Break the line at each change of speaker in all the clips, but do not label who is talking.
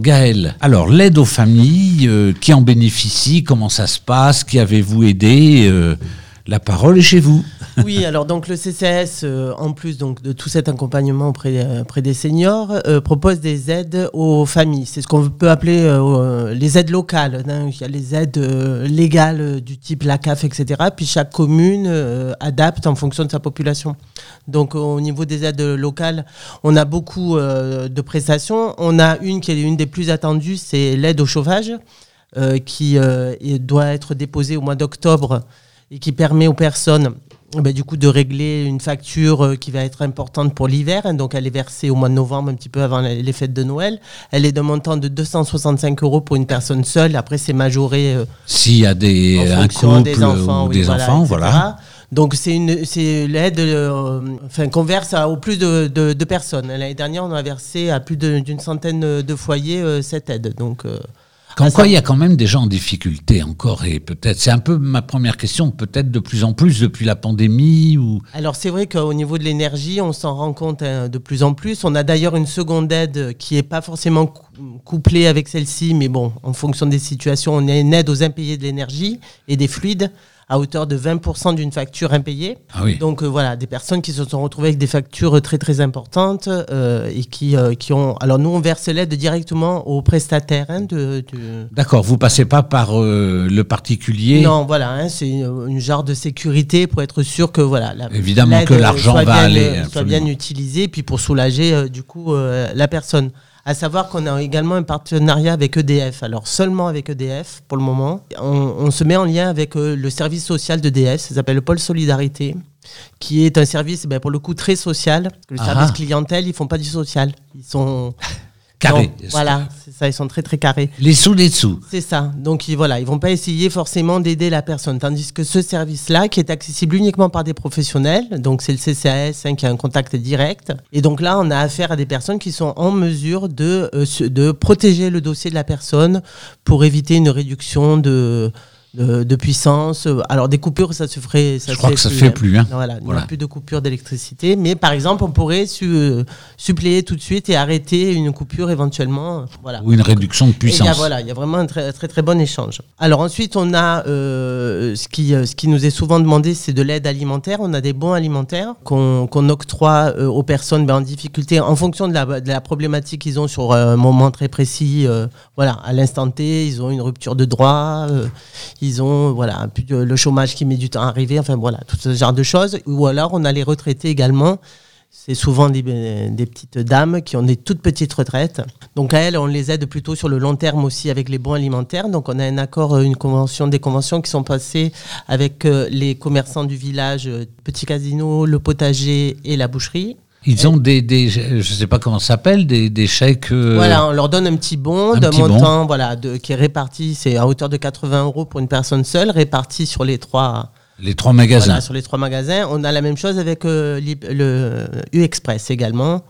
Gaël, alors l'aide aux familles, euh, qui en bénéficient, comment ça se passe, qui avez-vous aidé euh, La parole est chez vous.
Oui, alors donc le CCS, euh, en plus donc de tout cet accompagnement auprès, euh, des seniors, euh, propose des aides aux familles. C'est ce qu'on peut appeler les aides locales. hein. Il y a les aides légales du type la CAF, etc. Puis chaque commune adapte en fonction de sa population. Donc au niveau des aides locales, on a beaucoup de prestations. On a une qui est une des plus attendues, c'est l'aide au euh, qui doit être déposée au mois d'octobre et qui permet aux personnes ben, du coup de régler une facture euh, qui va être importante pour l'hiver. hein. donc elle est versée au mois de novembre, un petit peu avant les fêtes de Noël. Elle est d'un montant de 265 euros pour une personne seule. Après c'est majoré euh,
S'il y a des,
en
un
fonction
couple
des enfants,
ou
oui,
des
voilà,
enfants,
etc.
voilà.
Donc c'est une c'est l'aide euh, enfin qu'on verse à, au plus de, de, de personnes. L'année dernière, on a versé à plus d'une centaine de foyers euh, cette aide. Donc euh,
Comme
à
quoi, il y a quand même des gens en difficulté encore, et peut-être, c'est un peu ma première question, peut-être de plus en plus depuis la pandémie, ou
Alors c'est vrai qu'au niveau de l'énergie, on s'en rend compte hein, de plus en plus. On a d'ailleurs une seconde aide qui n'est pas forcément cou- couplée avec celle-ci, mais bon, en fonction des situations, on a une aide aux impayés de l'énergie et des fluides à hauteur de 20% d'une facture impayée.
ah oui.
Donc euh, voilà, des personnes qui se sont retrouvées avec des factures très très importantes euh, et qui, euh, qui ont... Alors nous, on verse l'aide directement aux prestataires hein, de, de-
D'accord, vous passez pas par le particulier?
Non, voilà, hein, c'est une, une genre de sécurité pour être sûr que voilà, la-
Évidemment que l'argent
soit
va
bien,
aller,
soit
absolument.
bien utilisé, puis pour soulager du coup la personne. À savoir qu'on a également un partenariat avec EDF. Alors seulement avec EDF pour le moment. On, on se met en lien avec euh, le service social d'EDF, ça s'appelle le pôle solidarité, qui est un service ben, pour le coup très social. Le
Ah
service
ah.
clientèle, ils font pas du social. Ils sont
Carré.
Non, voilà, c'est ça, ils sont très très carrés.
Les sous des sous.
C'est ça. Donc ils, voilà, ils vont pas essayer forcément d'aider la personne, tandis que ce service-là, qui est accessible uniquement par des professionnels, donc c'est le CCAS hein, qui a un contact direct, et donc là on a affaire à des personnes qui sont en mesure de euh, de protéger le dossier de la personne pour éviter une réduction de de, de puissance. Alors des coupures, ça se ferait. Ça
Je crois
se
que ça se
plus,
fait
hein.
plus. Hein.
Voilà, il n'y a plus de coupure d'électricité. Mais par exemple, on pourrait su- euh, suppléer tout de suite et arrêter une coupure éventuellement. Voilà.
Ou une réduction de
Et il y a,
puissance.
voilà, il y a vraiment un très très, très bon échange. Alors ensuite, on a euh, ce, qui, euh, ce qui nous est souvent demandé, c'est de l'aide alimentaire. On a des bons alimentaires qu'on octroie euh, aux personnes ben, en difficulté en fonction de la, de la problématique qu'ils ont sur euh, un moment très précis. voilà, à l'instant T, ils ont une rupture de droit, ils ont voilà le chômage qui met du temps à arriver. Enfin voilà, tout ce genre de choses. Ou alors, on a les retraités également. C'est souvent des, des petites dames qui ont des toutes petites retraites. Donc à elles, on les aide plutôt sur le long terme aussi avec les bons alimentaires. Donc on a un accord, une convention, des conventions qui sont passées avec euh, les commerçants du village, euh, Petit Casino, le potager et la boucherie.
Ils ont des, des, je sais pas comment ça s'appelle, des, des chèques. euh,
Voilà, on leur donne un petit bon
un
d'un
petit bon.
montant voilà, de, qui est réparti, c'est à hauteur de 80 euros pour une personne seule, réparti sur les trois,
Les trois magasins.
Voilà, sur les trois magasins. On a la même chose avec euh, le U-Express également,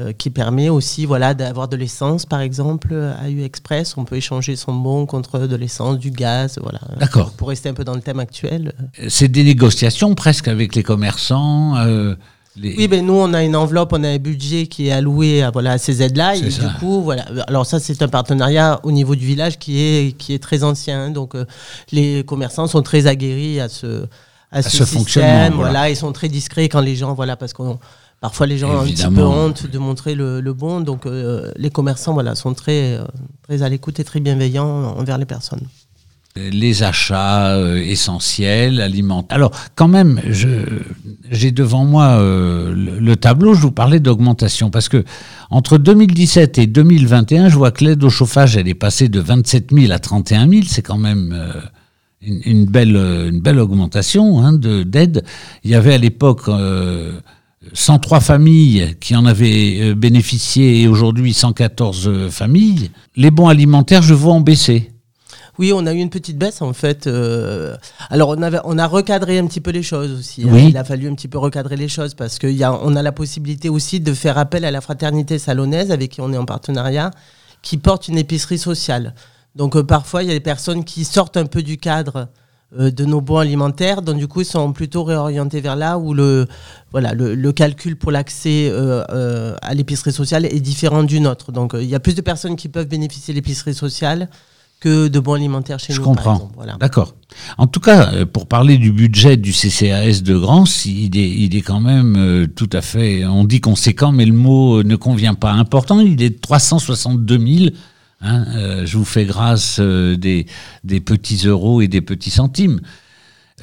euh, qui permet aussi voilà, d'avoir de l'essence, par exemple, à U-Express. On peut échanger son bon contre de l'essence, du gaz. Voilà.
D'accord.
Pour rester un peu dans le thème actuel.
C'est des négociations presque avec les commerçants. Les-
Oui, ben nous, on a une enveloppe, on a un budget qui est alloué à, voilà, à ces aides-là. Et
ça.
du coup, voilà. Alors, ça, c'est un partenariat au niveau du village qui est, qui est très ancien. Donc, euh, les commerçants sont très aguerris à ce, à ce,
ce fonctionnement,
système.
voilà.
Voilà. Ils sont très discrets quand les gens, voilà, parce qu'on. Parfois, les gens ont un petit peu honte de montrer le, le bon. Donc, euh, les commerçants voilà, sont très, euh, très à l'écoute et très bienveillants envers les personnes.
Les achats euh, essentiels, alimentaires. Alors, quand même, j'ai devant moi euh, le, le tableau, je vous parlais d'augmentation, parce que entre 2017 et 2021, je vois que l'aide au chauffage, elle est passée de 27 000 à 31 000, c'est quand même euh, une, belle, euh, une belle augmentation hein, de- d'aide. Il y avait à l'époque... euh, 103 familles qui en avaient euh, bénéficié et aujourd'hui 114 euh, familles. Les bons alimentaires, je vois en baisser.
Oui, on a eu une petite baisse en fait. euh, alors on, avait, on a recadré un petit peu les choses aussi. hein.
Oui.
Il a fallu un petit peu recadrer les choses parce qu'on a, on a la possibilité aussi de faire appel à la fraternité salonnaise avec qui on est en partenariat, qui porte une épicerie sociale. Donc euh, parfois il y a des personnes qui sortent un peu du cadre euh, de nos bons alimentaires. Donc du coup, ils sont plutôt réorientés vers là où le, voilà, le, calcul pour l'accès euh, euh, à l'épicerie sociale est différent du nôtre. Donc il y a plus de personnes qui peuvent bénéficier de l'épicerie sociale que de bons alimentaires chez
nous.
Je
comprends. D'accord. En tout cas, pour parler du budget du CCAS de Grans, il est, il est quand même tout à fait, on dit conséquent, mais le mot ne convient pas. Important, il est de 362 000 Hein, euh, je vous fais grâce euh, des, des, petits euros et des petits centimes.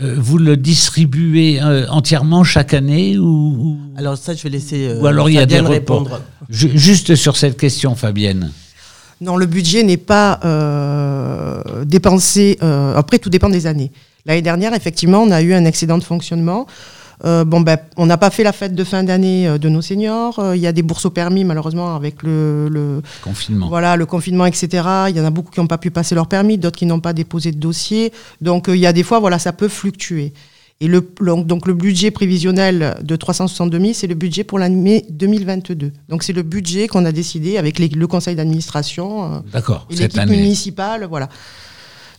Euh, vous le distribuez entièrement chaque année ou,
Alors ça, je vais laisser
ou alors il y a des répondre. juste sur cette question, Fabienne.
Non, le budget n'est pas dépensé. après, tout dépend des années. L'année dernière, effectivement, on a eu un excédent de fonctionnement. Euh, bon, ben, on n'a pas fait la fête de fin d'année euh, de nos seniors. Euh, il y a des bourses au permis, malheureusement, avec le,
confinement.
Voilà, le confinement, etc. Il y en a beaucoup qui n'ont pas pu passer leur permis, d'autres qui n'ont pas déposé de dossier. Donc, il y a des fois, voilà, ça peut fluctuer. Et le, donc, le budget prévisionnel de 362 000, c'est le budget pour l'année 2022. Donc, c'est le budget qu'on a décidé avec le conseil d'administration
et
l'équipe municipale. Voilà.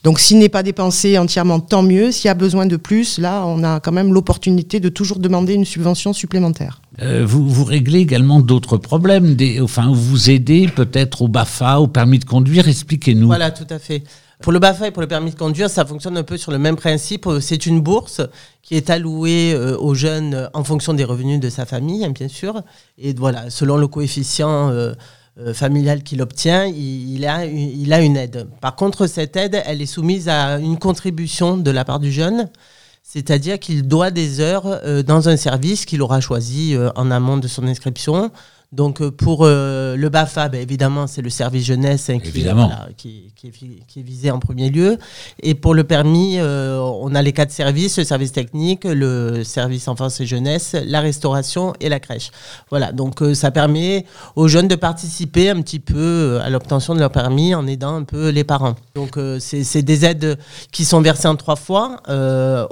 Donc s'il n'est pas dépensé entièrement, tant mieux. S'il y a besoin de plus, là, on a quand même l'opportunité de toujours demander une subvention supplémentaire.
Euh, vous, vous, réglez également d'autres problèmes, des, enfin, vous aidez peut-être au BAFA, au permis de conduire, expliquez-nous.
Voilà, tout à fait. Pour le BAFA et pour le permis de conduire, ça fonctionne un peu sur le même principe. C'est une bourse qui est allouée euh, aux jeunes en fonction des revenus de sa famille, hein, bien sûr. Et voilà, selon le coefficient euh, euh, familial qu'il obtient, il, a, il a une aide. Par contre, cette aide, elle est soumise à une contribution de la part du jeune, c'est-à-dire qu'il doit des heures euh, dans un service qu'il aura choisi euh, en amont de son inscription. Donc euh, pour euh, le BAFA, ben, évidemment, c'est le service jeunesse hein, qui, est, visé en premier lieu. Et pour le permis, euh, on a les quatre services, le service technique, le service enfance et jeunesse, la restauration et la crèche. Voilà, donc ça permet aux jeunes de participer un petit peu à l'obtention de leur permis en aidant un peu les parents. Donc c'est des aides qui sont versées en trois fois,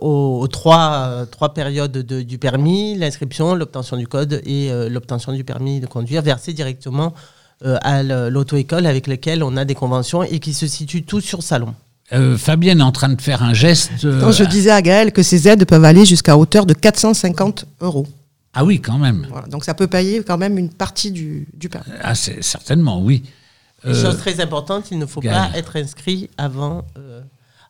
aux, trois, trois périodes du permis, l'inscription, l'obtention du code et l'obtention du permis de conduire versé directement euh, à l'auto-école avec laquelle on a des conventions et qui se situent tous sur Salon.
Euh, Fabienne est en train de faire un geste.
Euh, je disais à Gaël que ces aides peuvent aller jusqu'à hauteur de 450 euros.
Ah oui, quand même.
donc ça peut payer quand même une partie du, du permis.
Ah, certainement, oui.
chose très importante, il ne faut pas être inscrit avant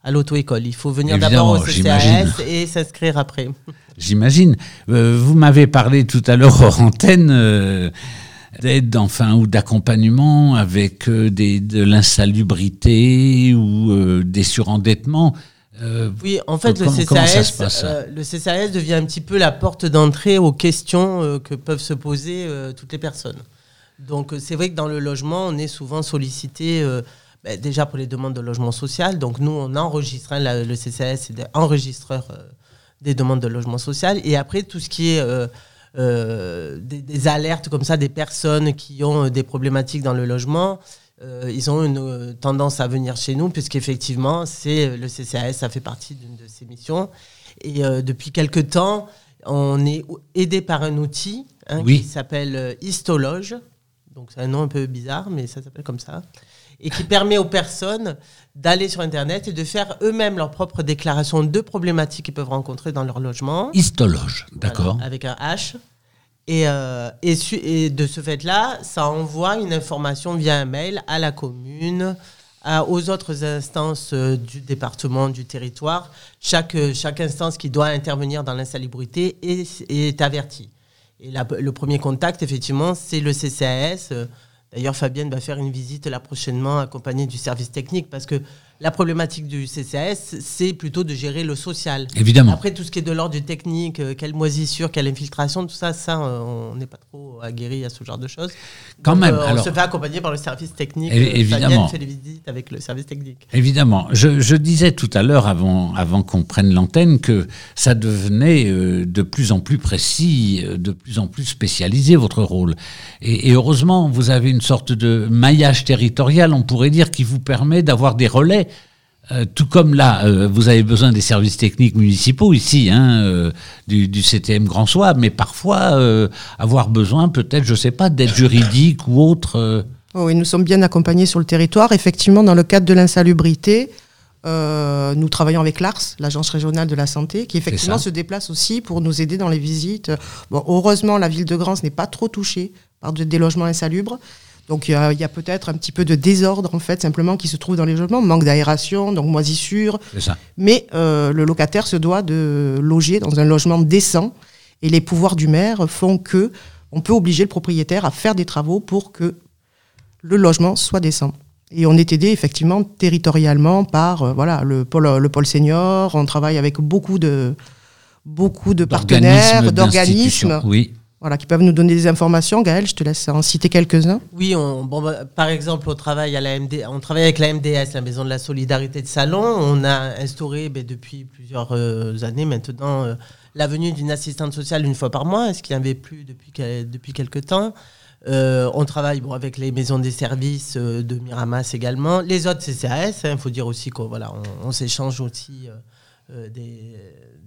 à l'auto-école. Il faut venir d'abord au CCAS et s'inscrire après.
J'imagine. vous m'avez parlé tout à l'heure hors antenne d'aide enfin ou d'accompagnement avec euh, des, de l'insalubrité ou euh, des surendettements.
Euh, oui, en fait, le, CCAS, le CCAS devient un petit peu la porte d'entrée aux questions que peuvent se poser toutes les personnes. Donc, c'est vrai que dans le logement, on est souvent sollicité ben, déjà pour les demandes de logement social. Donc, nous, on enregistre, hein, le CCAS, c'est enregistreur des demandes de logement social. Et après, tout ce qui est euh, des, alertes comme ça des personnes qui ont euh, des problématiques dans le logement. Euh, ils ont une tendance à venir chez nous, puisqu'effectivement, c'est le CCAS, ça fait partie d'une de ses missions. Et depuis quelque temps, on est aidé par un outil hein, qui s'appelle Histologe. Donc c'est un nom un peu bizarre, mais ça s'appelle comme ça. Et qui permet aux personnes d'aller sur Internet et de faire eux-mêmes leur propre déclaration de problématiques qu'ils peuvent rencontrer dans leur logement.
Histologe, d'accord.
avec un H. Et, euh, et, de ce fait-là, ça envoie une information via un mail à la commune, aux autres instances euh, du département, du territoire. Chaque, chaque instance qui doit intervenir dans l'insalubrité est, est avertie. Et le premier contact, effectivement, c'est le CCAS. D'ailleurs, Fabienne va faire une visite là prochainement accompagnée du service technique parce que la problématique du CCAS, c'est plutôt de gérer le social.
Évidemment.
Après, tout ce qui est de l'ordre du technique, euh, quelle moisissure, quelle infiltration, tout ça, ça, euh, on n'est pas trop aguerri à ce genre de choses.
Quand même.
Euh, on se fait accompagner par le service technique.
Évidemment.
fait des visites avec le service technique.
Évidemment. Je, disais tout à l'heure, avant, avant qu'on prenne l'antenne, que ça devenait de plus en plus précis, de plus en plus spécialisé, votre rôle. Et, et heureusement, vous avez une sorte de maillage territorial, on pourrait dire, qui vous permet d'avoir des relais euh, tout comme là, euh, vous avez besoin des services techniques municipaux ici, hein, euh, du, CTM Grand Soir, mais parfois avoir besoin peut-être, je ne sais pas, d'aide juridique ou autre.
Oh oui, nous sommes bien accompagnés sur le territoire. Effectivement, dans le cadre de l'insalubrité, nous travaillons avec l'ARS, l'Agence régionale de la santé, qui effectivement se déplace aussi pour nous aider dans les visites. Bon, heureusement, la ville de Grance n'est pas trop touchée par des logements insalubres. Donc il y a, peut-être un petit peu de désordre en fait simplement qui se trouve dans les logements, manque d'aération, donc moisissure. Ça. Mais euh, le locataire se doit de loger dans un logement décent et les pouvoirs du maire font que on peut obliger le propriétaire à faire des travaux pour que le logement soit décent. Et on est aidé effectivement territorialement par euh, voilà le pôle le pôle senior. On travaille avec beaucoup de beaucoup de partenaires, d'organismes.
Oui
voilà, qui peuvent nous donner des informations. Gaël, je te laisse en citer quelques-uns.
Oui, on, bon, bah, par exemple, on travaille, à la MD, on travaille avec la MDS, la Maison de la Solidarité de Salon. On a instauré ben, depuis plusieurs euh, années maintenant euh, la venue d'une assistante sociale une fois par mois, ce qui n'y avait plus depuis, quelques temps. Euh, on travaille avec les maisons des services de Miramas également. Les autres CCAS, il hein, faut dire aussi qu'on voilà, on, s'échange aussi des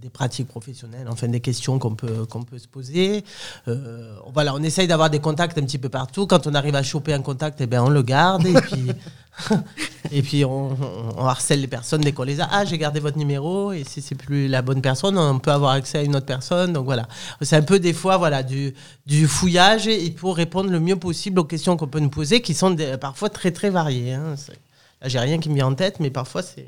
des pratiques professionnelles, enfin des questions qu'on peut, qu'on peut se poser. Euh, voilà, on essaye d'avoir des contacts un petit peu partout. Quand on arrive à choper un contact, eh bien, on le garde et puis, et puis on, harcèle les personnes dès qu'on les a. Ah, j'ai gardé votre numéro et si c'est plus la bonne personne, on peut avoir accès à une autre personne. Donc voilà, c'est un peu des fois voilà du, fouillage et pour répondre le mieux possible aux questions qu'on peut nous poser, qui sont parfois très très variées. Hein. J'ai rien qui me vient en tête, mais parfois c'est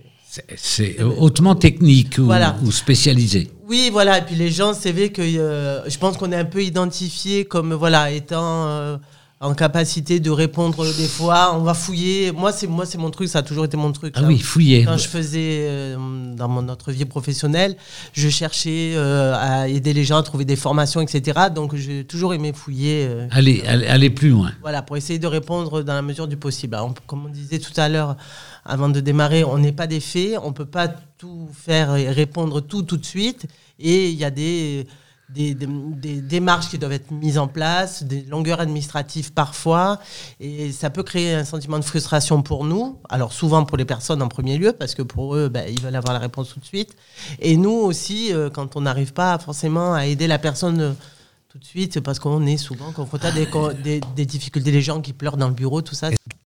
c'est hautement technique ou, spécialisé.
Oui, voilà. Et puis les gens, c'est vrai que euh, je pense qu'on est un peu identifié comme voilà étant euh, en capacité de répondre des fois. On va fouiller. Moi, c'est moi, c'est mon truc. Ça a toujours été mon truc.
Ah oui, fouiller.
Quand je faisais euh, dans mon notre vie professionnelle, je cherchais à aider les gens à trouver des formations, etc. Donc j'ai toujours aimé fouiller.
Aller, aller, plus loin.
Voilà, pour essayer de répondre dans la mesure du possible. comme on disait tout à l'heure avant de démarrer, on n'est pas des faits, on ne peut pas tout faire et répondre tout tout de suite. Et il y a des, des, démarches qui doivent être mises en place, des longueurs administratives parfois. Et ça peut créer un sentiment de frustration pour nous. Alors souvent pour les personnes en premier lieu, parce que pour eux, ben, ils veulent avoir la réponse tout de suite. Et nous aussi, euh, quand on n'arrive pas forcément à aider la personne euh, tout de suite, parce qu'on est souvent confronté à des, des, difficultés, des gens qui pleurent dans le bureau, tout ça.